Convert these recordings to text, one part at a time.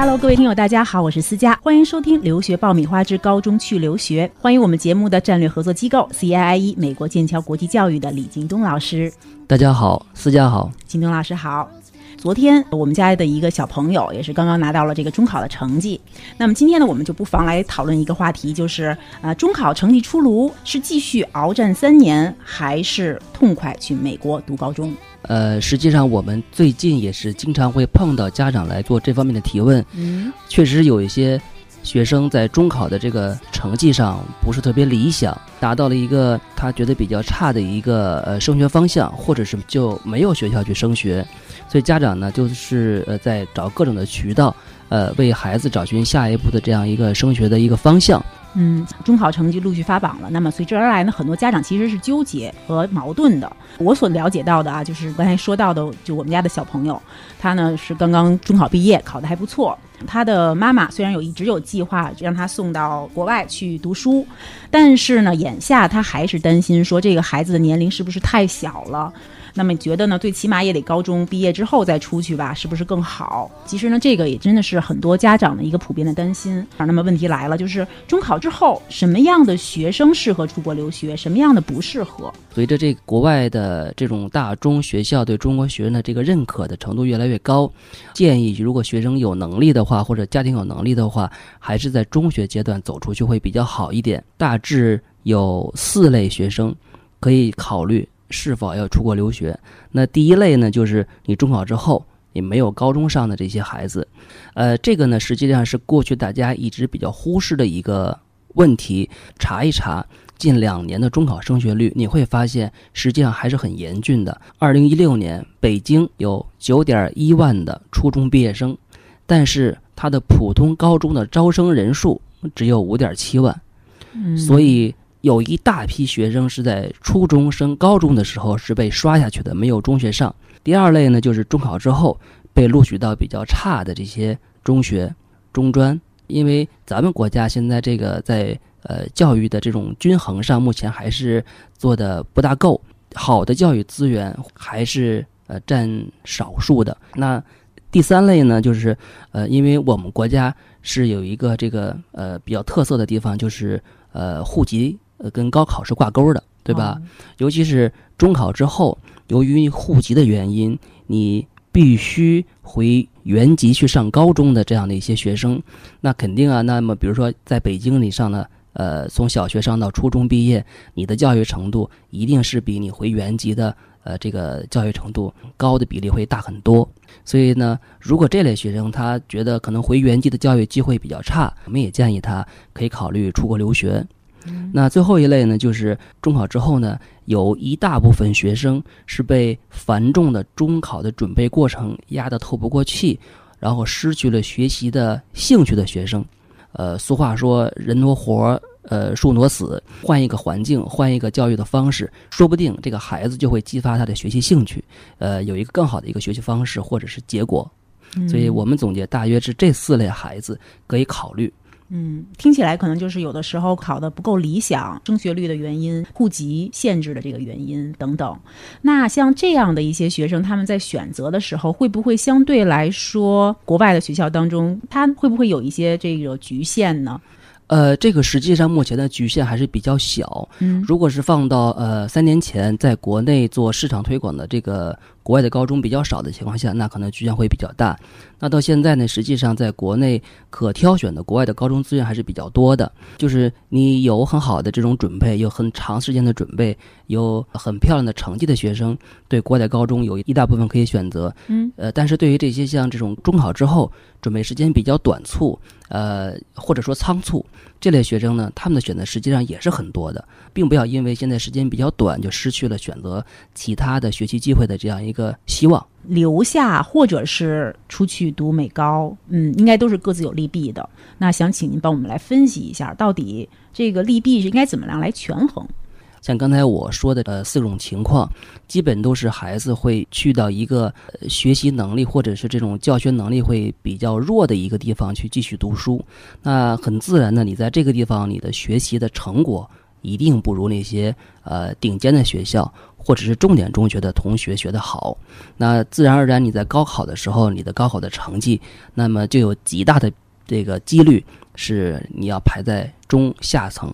Hello，各位听友，大家好，我是思佳，欢迎收听《留学爆米花之高中去留学》，欢迎我们节目的战略合作机构 CIIE 美国剑桥国际教育的李京东老师。大家好，思佳好，京东老师好。昨天我们家的一个小朋友也是刚刚拿到了这个中考的成绩，那么今天呢，我们就不妨来讨论一个话题，就是呃，中考成绩出炉，是继续鏖战三年，还是痛快去美国读高中？呃，实际上我们最近也是经常会碰到家长来做这方面的提问，嗯，确实有一些学生在中考的这个成绩上不是特别理想，达到了一个他觉得比较差的一个呃升学方向，或者是就没有学校去升学，所以家长呢就是呃在找各种的渠道，呃为孩子找寻下一步的这样一个升学的一个方向。嗯，中考成绩陆续发榜了，那么随之而来呢，很多家长其实是纠结和矛盾的。我所了解到的啊，就是刚才说到的，就我们家的小朋友，他呢是刚刚中考毕业，考得还不错。他的妈妈虽然有一直有计划让他送到国外去读书，但是呢，眼下他还是担心说这个孩子的年龄是不是太小了。那么觉得呢，最起码也得高中毕业之后再出去吧，是不是更好？其实呢，这个也真的是很多家长的一个普遍的担心。那么问题来了，就是中考之后，什么样的学生适合出国留学，什么样的不适合？随着这国外的这种大中学校对中国学生的这个认可的程度越来越高，建议如果学生有能力的话，或者家庭有能力的话，还是在中学阶段走出去会比较好一点。大致有四类学生可以考虑。是否要出国留学？那第一类呢，就是你中考之后你没有高中上的这些孩子，呃，这个呢实际上是过去大家一直比较忽视的一个问题。查一查近两年的中考升学率，你会发现实际上还是很严峻的。二零一六年北京有九点一万的初中毕业生，但是它的普通高中的招生人数只有五点七万，所以。有一大批学生是在初中升高中的时候是被刷下去的，没有中学上。第二类呢，就是中考之后被录取到比较差的这些中学、中专，因为咱们国家现在这个在呃教育的这种均衡上，目前还是做的不大够，好的教育资源还是呃占少数的。那第三类呢，就是呃，因为我们国家是有一个这个呃比较特色的地方，就是呃户籍。呃，跟高考是挂钩的，对吧？尤其是中考之后，由于户籍的原因，你必须回原籍去上高中的这样的一些学生，那肯定啊。那么，比如说在北京你上的，呃，从小学上到初中毕业，你的教育程度一定是比你回原籍的，呃，这个教育程度高的比例会大很多。所以呢，如果这类学生他觉得可能回原籍的教育机会比较差，我们也建议他可以考虑出国留学。那最后一类呢，就是中考之后呢，有一大部分学生是被繁重的中考的准备过程压得透不过气，然后失去了学习的兴趣的学生。呃，俗话说“人挪活，呃，树挪死”，换一个环境，换一个教育的方式，说不定这个孩子就会激发他的学习兴趣，呃，有一个更好的一个学习方式或者是结果。所以我们总结，大约是这四类孩子可以考虑。嗯，听起来可能就是有的时候考的不够理想，升学率的原因、户籍限制的这个原因等等。那像这样的一些学生，他们在选择的时候，会不会相对来说，国外的学校当中，他会不会有一些这个局限呢？呃，这个实际上目前的局限还是比较小。嗯，如果是放到呃三年前，在国内做市场推广的这个国外的高中比较少的情况下，那可能局限会比较大。那到现在呢，实际上在国内可挑选的国外的高中资源还是比较多的。就是你有很好的这种准备，有很长时间的准备，有很漂亮的成绩的学生，对国外的高中有一大部分可以选择。嗯，呃，但是对于这些像这种中考之后准备时间比较短促，呃，或者说仓促这类学生呢，他们的选择实际上也是很多的，并不要因为现在时间比较短就失去了选择其他的学习机会的这样一个希望。留下或者是出去读美高，嗯，应该都是各自有利弊的。那想请您帮我们来分析一下，到底这个利弊是应该怎么样来权衡？像刚才我说的呃四种情况，基本都是孩子会去到一个学习能力或者是这种教学能力会比较弱的一个地方去继续读书。那很自然的，你在这个地方你的学习的成果一定不如那些呃顶尖的学校或者是重点中学的同学学得好。那自然而然你在高考的时候，你的高考的成绩，那么就有极大的这个几率是你要排在中下层。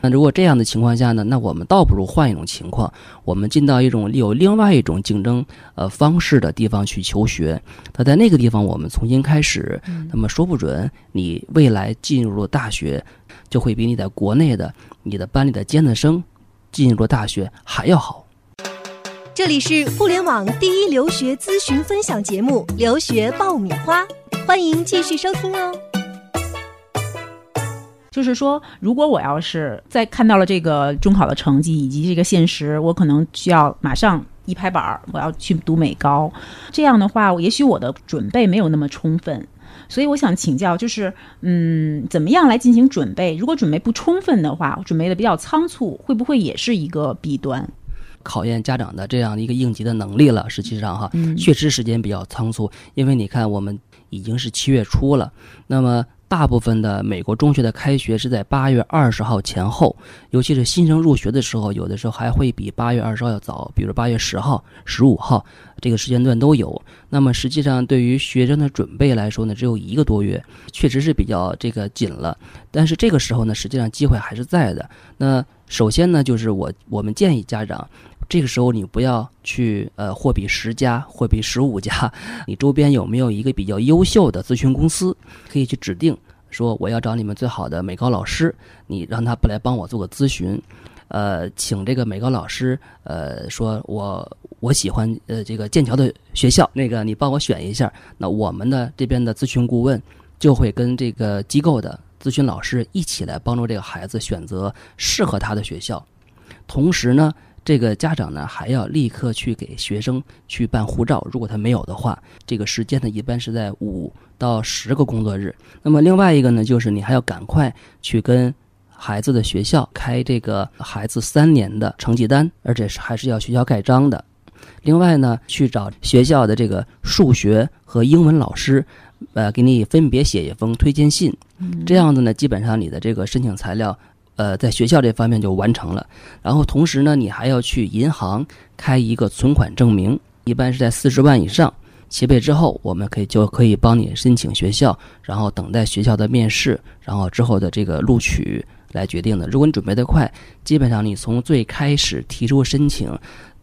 那如果这样的情况下呢？那我们倒不如换一种情况，我们进到一种有另外一种竞争呃方式的地方去求学。那在那个地方我们重新开始，那么说不准你未来进入了大学，就会比你在国内的你的班里的尖子生进入了大学还要好。这里是互联网第一留学咨询分享节目《留学爆米花》，欢迎继续收听哦。就是说，如果我要是在看到了这个中考的成绩以及这个现实，我可能需要马上一拍板儿，我要去读美高。这样的话，也许我的准备没有那么充分，所以我想请教，就是嗯，怎么样来进行准备？如果准备不充分的话，准备的比较仓促，会不会也是一个弊端？考验家长的这样的一个应急的能力了。实际上哈，确实时间比较仓促，因为你看我们已经是七月初了，那么。大部分的美国中学的开学是在八月二十号前后，尤其是新生入学的时候，有的时候还会比八月二十号要早，比如八月十号、十五号这个时间段都有。那么实际上对于学生的准备来说呢，只有一个多月，确实是比较这个紧了。但是这个时候呢，实际上机会还是在的。那首先呢，就是我我们建议家长。这个时候你不要去呃货比十家，货比十五家，你周边有没有一个比较优秀的咨询公司，可以去指定说我要找你们最好的美高老师，你让他不来帮我做个咨询，呃，请这个美高老师呃说我我喜欢呃这个剑桥的学校，那个你帮我选一下，那我们的这边的咨询顾问就会跟这个机构的咨询老师一起来帮助这个孩子选择适合他的学校，同时呢。这个家长呢，还要立刻去给学生去办护照。如果他没有的话，这个时间呢，一般是在五到十个工作日。那么另外一个呢，就是你还要赶快去跟孩子的学校开这个孩子三年的成绩单，而且是还是要学校盖章的。另外呢，去找学校的这个数学和英文老师，呃，给你分别写一封推荐信。这样子呢，基本上你的这个申请材料。呃，在学校这方面就完成了，然后同时呢，你还要去银行开一个存款证明，一般是在四十万以上齐备之后，我们可以就可以帮你申请学校，然后等待学校的面试，然后之后的这个录取来决定的。如果你准备的快，基本上你从最开始提出申请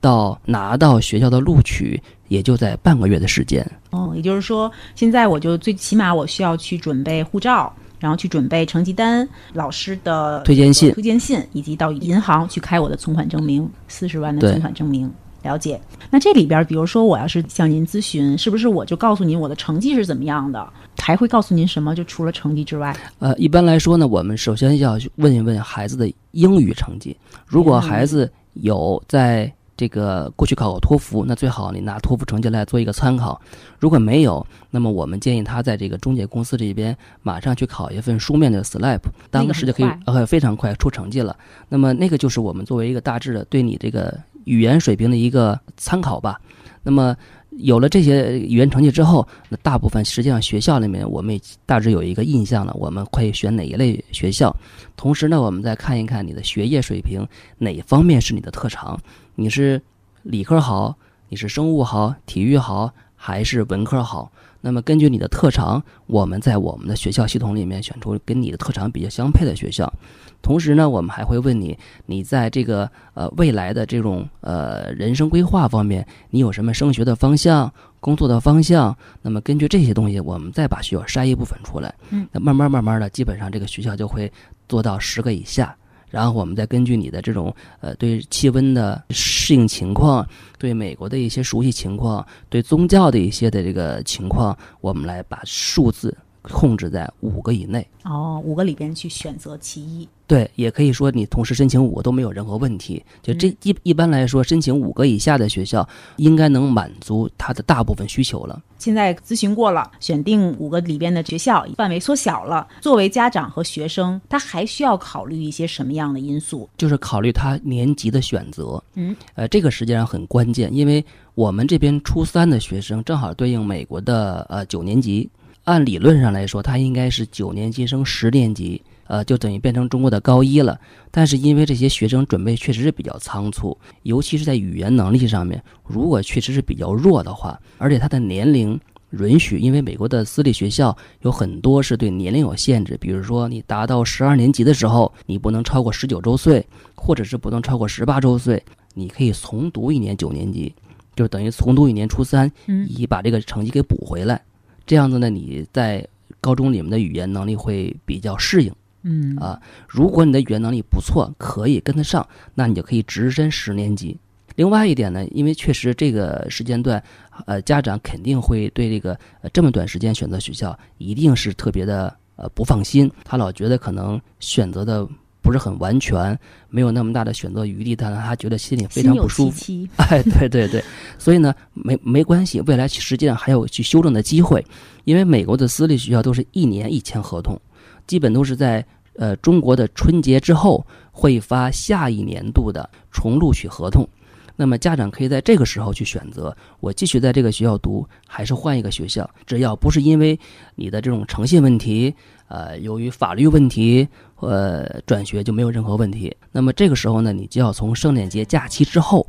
到拿到学校的录取，也就在半个月的时间。哦，也就是说，现在我就最起码我需要去准备护照。然后去准备成绩单、老师的推荐信、推荐信，以及到银行去开我的存款证明，四十万的存款证明。了解。那这里边，比如说我要是向您咨询，是不是我就告诉您我的成绩是怎么样的？还会告诉您什么？就除了成绩之外？呃，一般来说呢，我们首先要问一问孩子的英语成绩。如果孩子有在这个过去考过托福，那最好你拿托福成绩来做一个参考。如果没有，那么我们建议他在这个中介公司这边马上去考一份书面的 SLAP，当时就可以呃非常快出成绩了。那么那个就是我们作为一个大致的对你这个语言水平的一个参考吧。那么有了这些语言成绩之后，那大部分实际上学校里面我们也大致有一个印象了，我们可以选哪一类学校。同时呢，我们再看一看你的学业水平哪方面是你的特长。你是理科好，你是生物好，体育好，还是文科好？那么根据你的特长，我们在我们的学校系统里面选出跟你的特长比较相配的学校。同时呢，我们还会问你，你在这个呃未来的这种呃人生规划方面，你有什么升学的方向、工作的方向？那么根据这些东西，我们再把学校筛一部分出来。嗯，那慢慢慢慢的，基本上这个学校就会做到十个以下。然后我们再根据你的这种呃对气温的适应情况，对美国的一些熟悉情况，对宗教的一些的这个情况，我们来把数字控制在五个以内。哦，五个里边去选择其一。对，也可以说你同时申请五个都没有任何问题。就这一一般来说，申请五个以下的学校，应该能满足他的大部分需求了。现在咨询过了，选定五个里边的学校，范围缩小了。作为家长和学生，他还需要考虑一些什么样的因素？就是考虑他年级的选择。嗯，呃，这个实际上很关键，因为我们这边初三的学生正好对应美国的呃九年级。按理论上来说，他应该是九年级升十年级。呃，就等于变成中国的高一了。但是因为这些学生准备确实是比较仓促，尤其是在语言能力上面，如果确实是比较弱的话，而且他的年龄允许，因为美国的私立学校有很多是对年龄有限制，比如说你达到十二年级的时候，你不能超过十九周岁，或者是不能超过十八周岁，你可以重读一年九年级，就等于重读一年初三，以把这个成绩给补回来。这样子呢，你在高中里面的语言能力会比较适应。嗯啊，如果你的语言能力不错，可以跟得上，那你就可以直升十年级。另外一点呢，因为确实这个时间段，呃，家长肯定会对这个呃这么短时间选择学校，一定是特别的呃不放心。他老觉得可能选择的不是很完全，没有那么大的选择余地，但他觉得心里非常不舒服。哎，对对对，所以呢，没没关系，未来实际上还有去修正的机会，因为美国的私立学校都是一年一签合同。基本都是在呃中国的春节之后会发下一年度的重录取合同，那么家长可以在这个时候去选择，我继续在这个学校读，还是换一个学校？只要不是因为你的这种诚信问题，呃，由于法律问题，呃，转学就没有任何问题。那么这个时候呢，你就要从圣诞节假期之后，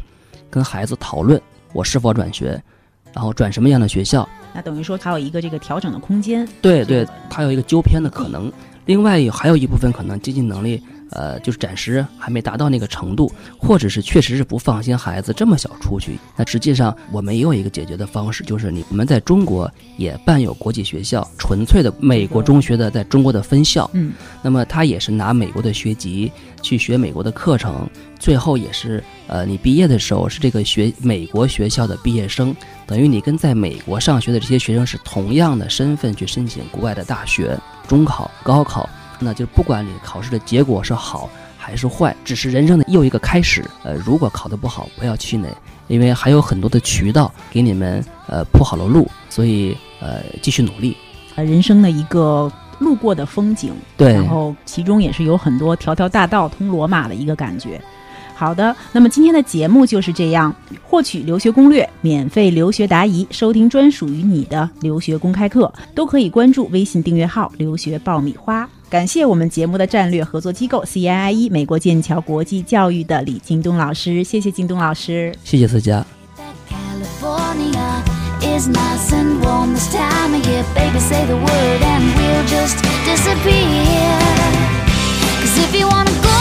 跟孩子讨论我是否转学，然后转什么样的学校。那等于说它有一个这个调整的空间，对对，它有一个纠偏的可能。另外有还有一部分可能经济能力，呃，就是暂时还没达到那个程度，或者是确实是不放心孩子这么小出去。那实际上我们也有一个解决的方式，就是你我们在中国也办有国际学校，纯粹的美国中学的在中国的分校。嗯，那么他也是拿美国的学籍去学美国的课程，最后也是呃，你毕业的时候是这个学美国学校的毕业生。等于你跟在美国上学的这些学生是同样的身份去申请国外的大学、中考、高考，那就不管你考试的结果是好还是坏，只是人生的又一个开始。呃，如果考得不好，不要气馁，因为还有很多的渠道给你们呃铺好了路，所以呃继续努力。呃，人生的一个路过的风景，对，然后其中也是有很多条条大道通罗马的一个感觉。好的，那么今天的节目就是这样。获取留学攻略、免费留学答疑、收听专属于你的留学公开课，都可以关注微信订阅号“留学爆米花”。感谢我们节目的战略合作机构 CIIE 美国剑桥国际教育的李京东老师，谢谢京东老师，谢谢思佳。If you wanna go, baby, let's go. If you want